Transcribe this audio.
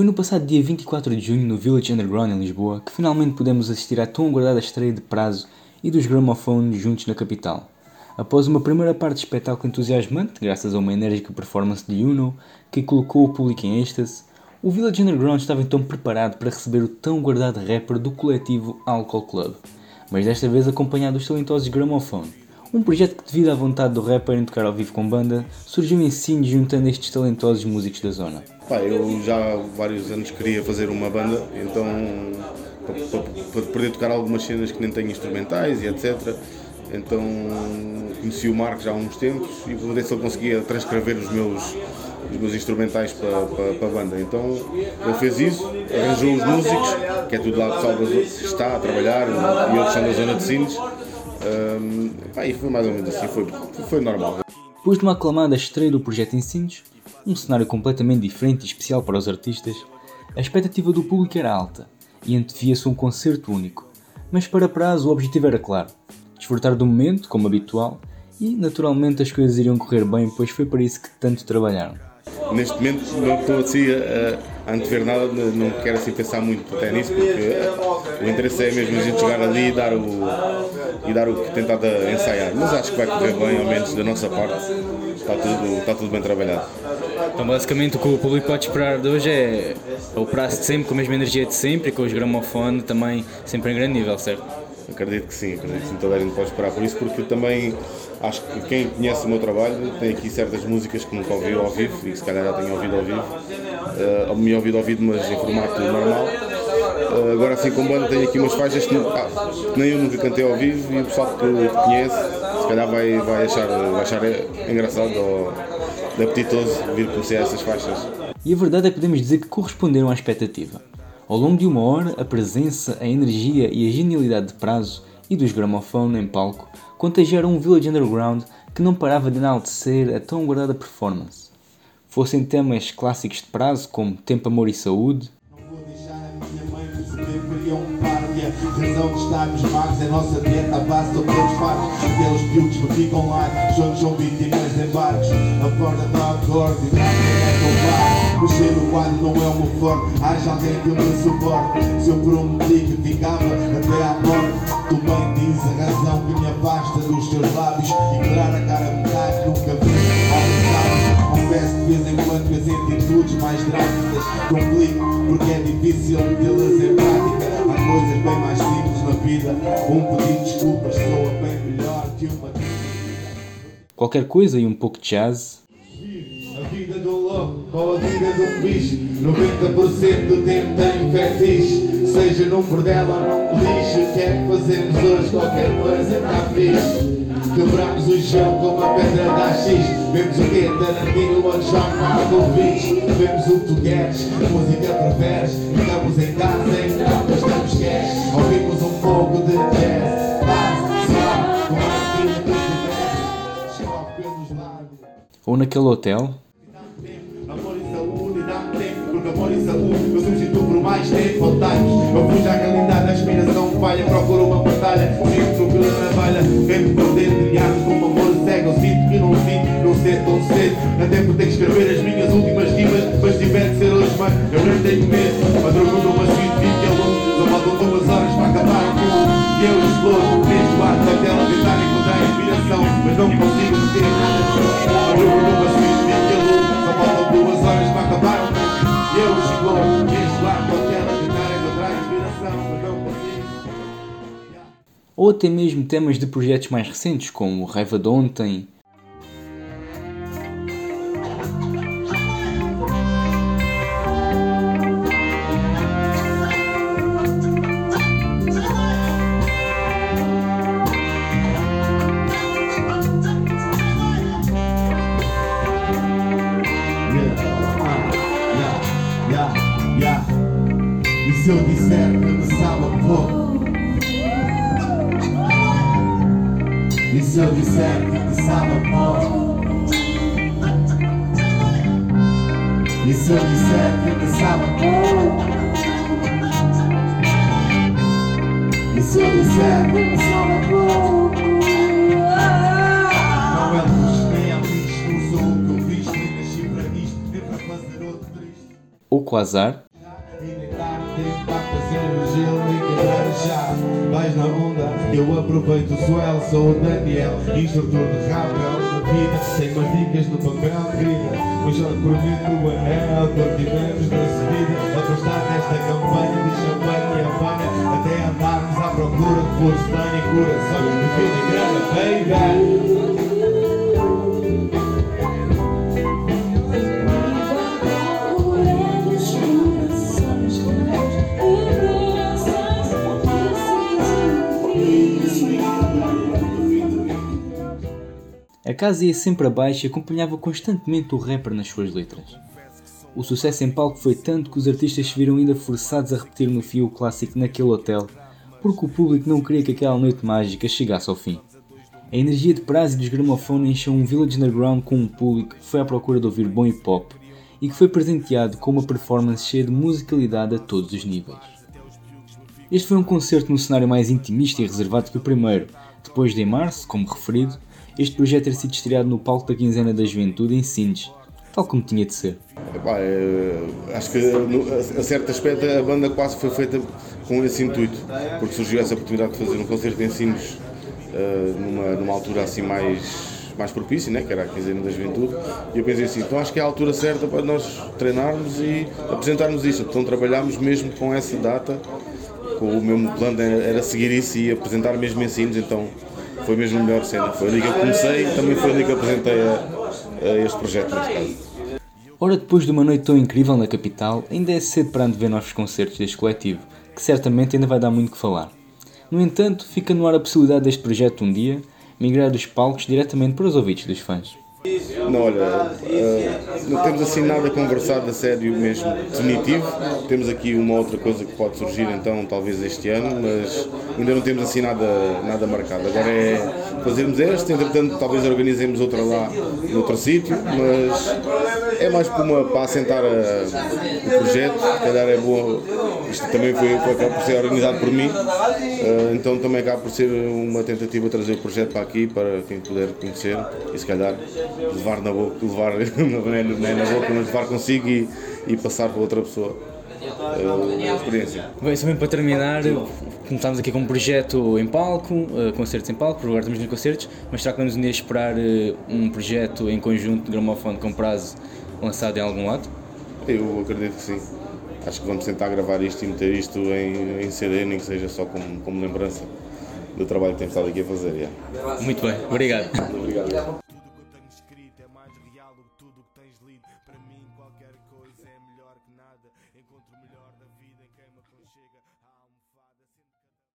Foi no passado dia 24 de junho no Village Underground em Lisboa que finalmente pudemos assistir à tão aguardada estreia de Prazo e dos Gramophone juntos na capital. Após uma primeira parte de espetáculo entusiasmante, graças a uma enérgica performance de Uno que colocou o público em êxtase, o Village Underground estava então preparado para receber o tão guardado rapper do coletivo Alcohol Club, mas desta vez acompanhado dos talentosos Gramophone. Um projeto que, devido à vontade do rapper em tocar ao vivo com banda, surgiu em Sines juntando estes talentosos músicos da zona. Pá, eu já há vários anos queria fazer uma banda, então para, poder tocar algumas cenas que nem têm instrumentais e etc. Então conheci o Marco já há uns tempos e ver se ele conseguia transcrever os meus, os meus instrumentais para, para, para, a banda. Então ele fez isso, arranjou os músicos, que é tudo lá que está a trabalhar e outros são da zona de Sines. Um, e foi mais ou menos assim, foi, foi normal. Depois de uma aclamada estreia do projeto em Sines, um cenário completamente diferente e especial para os artistas, a expectativa do público era alta e antevia-se um concerto único. Mas para prazo o objetivo era claro: desfrutar do momento, como habitual, e naturalmente as coisas iriam correr bem, pois foi para isso que tanto trabalharam. Neste momento não estou assim a, a antever nada, não quero assim pensar muito até nisso, porque o interesse é mesmo a gente chegar ali e dar o, e dar o que tentado ensaiar. Mas acho que vai correr bem, ao menos da nossa parte, está tudo, está tudo bem trabalhado. Então basicamente o que o público pode esperar de hoje é o prazo de sempre, com a mesma energia de sempre e com os gramofones também sempre em grande nível, certo? Acredito que sim, acredito que sim, toda a gente pode esperar por isso, porque também acho que quem conhece o meu trabalho tem aqui certas músicas que nunca ouviu ao vivo e que se calhar já tenho ouvido ao vivo, uh, me ouvido ao vivo, mas em formato normal. Uh, agora assim com banda tenho aqui umas faixas que, ah, que, nem eu nunca cantei ao vivo e o pessoal que, conhece se calhar vai, vai, achar, vai achar engraçado ou apetitoso vir conhecer essas faixas. E a verdade é que podemos dizer que corresponderam à expectativa. Ao longo de uma hora, a presença, a energia e a genialidade de prazo e dos gramofone em palco contagiaram um Village Underground que não parava de enaltecer a tão guardada performance. Fossem temas clássicos de prazo como Tempo, Amor e Saúde, razão de estarmos magos É nossa dieta à base de outros fartos. Aqueles piucos que ficam lá são vítimas de embarques A é Mexer no não é meu forte Haja alguém que me suporte. Se eu prometi que ficava até à morte Tu bem dizes a razão que me afasta dos teus lábios. E clarar a cara metade nunca vi Que as atitudes mais drásticas. Complico porque é difícil metê-las em prática. Há coisas bem mais simples na vida. Um pedido de desculpas soa bem melhor que uma Qualquer coisa e um pouco de jazz. A vida do louco ou a vida do bicho 90% do tempo tem fetiche Seja num bordel ou num lixo O que é que fazemos hoje? Qualquer coisa está fixe Quebramos o chão com uma pedra da X. Vemos o que? Tarantino, One Shot, Marco Beach Vemos o que tu queres, a música preferes Ficamos em casa, em não gastamos cash Ouvimos um pouco de jazz. Ou naquele hotel? Amor e saúde, dá tempo Porque amor e saúde eu substituo por mais tempo. Eu fujo à realidade, a inspiração falha Procuro uma batalha, tenho medo. Madrugo numa suíte, vi que é louco Só faltam duas horas para acabar aquilo E eu exploro, neste quarto da tela Tentar encontrar inspiração Mas não consigo ter nada Madrugo numa suíte, vi que é louco Só faltam duas horas para acabar E eu ou até mesmo temas de projetos mais recentes, como Raiva de Ontem, E se eu disser que te sabe pouco E se eu disser que te sabe pouco E se eu disser que te sabe pouco Não é luz, nem é lixo sou o que Nem nasci para isto fazer outro triste. O Quasar vais na onda. Eu aproveito o swell, sou o Daniel, instrutor de rapel na vida. Tenho umas dicas no papel, querida. Mas por mim no anel, continuamos na subida. Afastar desta campanha de champanhe e apanha. Até andarmos à procura de flores, e corações de vida grande, A casa ia sempre abaixo e acompanhava constantemente o rapper nas suas letras. O sucesso em palco foi tanto que os artistas se viram ainda forçados a repetir no fio o clássico naquele hotel, porque o público não queria que aquela noite mágica chegasse ao fim. A energia de prazo e dos gramofones encheu um Village Underground com um público que foi à procura de ouvir bom hip hop e que foi presenteado com uma performance cheia de musicalidade a todos os níveis. Este foi um concerto num cenário mais intimista e reservado que o primeiro, depois de em março, como referido, este projeto ter sido estreado no palco da Quinzena da Juventude em Sines, tal como tinha de ser. Epá, é, acho que a, certo aspecto a banda quase foi feita com esse intuito, porque surgiu essa oportunidade de fazer um concerto em Sines uh, numa, numa altura assim mais mais propícia, né, que era a quinzena da juventude, e eu pensei assim, então acho que é a altura certa para nós treinarmos e apresentarmos isso. Então trabalhámos mesmo com essa data, com o mesmo plano era seguir isso e apresentar mesmo ensinos, então foi mesmo a melhor cena. Foi ali que eu comecei e também foi ali que apresentei a, a este projeto. Ora, depois de uma noite tão incrível na capital, ainda é cedo para ver novos concertos deste coletivo, que certamente ainda vai dar muito que falar. No entanto, fica no ar a possibilidade deste projeto um dia migrar dos palcos diretamente para os ouvidos dos fãs. Não, olha, uh, não temos assim nada conversado a sério mesmo, definitivo. Temos aqui uma outra coisa que pode surgir então, talvez este ano, mas ainda não temos assim nada, nada marcado. Agora é fazermos este, entretanto talvez organizemos outra lá noutro sítio, mas é mais para, uma, para assentar a, o projeto, se calhar é bom, isto também foi, foi por ser organizado por mim, uh, então também acaba por ser uma tentativa de trazer o projeto para aqui, para quem puder conhecer e se calhar levar na boca, levar não é, não é na boca, mas levar consigo e, e passar para outra pessoa uh, experiência. Bem, só mesmo para terminar, começámos aqui com um projeto em palco, uh, concertos em palco, agora estamos nos concertos, mas será que vamos um dia esperar uh, um projeto em conjunto de gramofone com prazo lançado em algum lado? Eu acredito que sim. Acho que vamos tentar gravar isto e meter isto em, em CD, nem que seja só como, como lembrança do trabalho que temos estado aqui a fazer. Yeah. Muito bem, obrigado. Obrigado.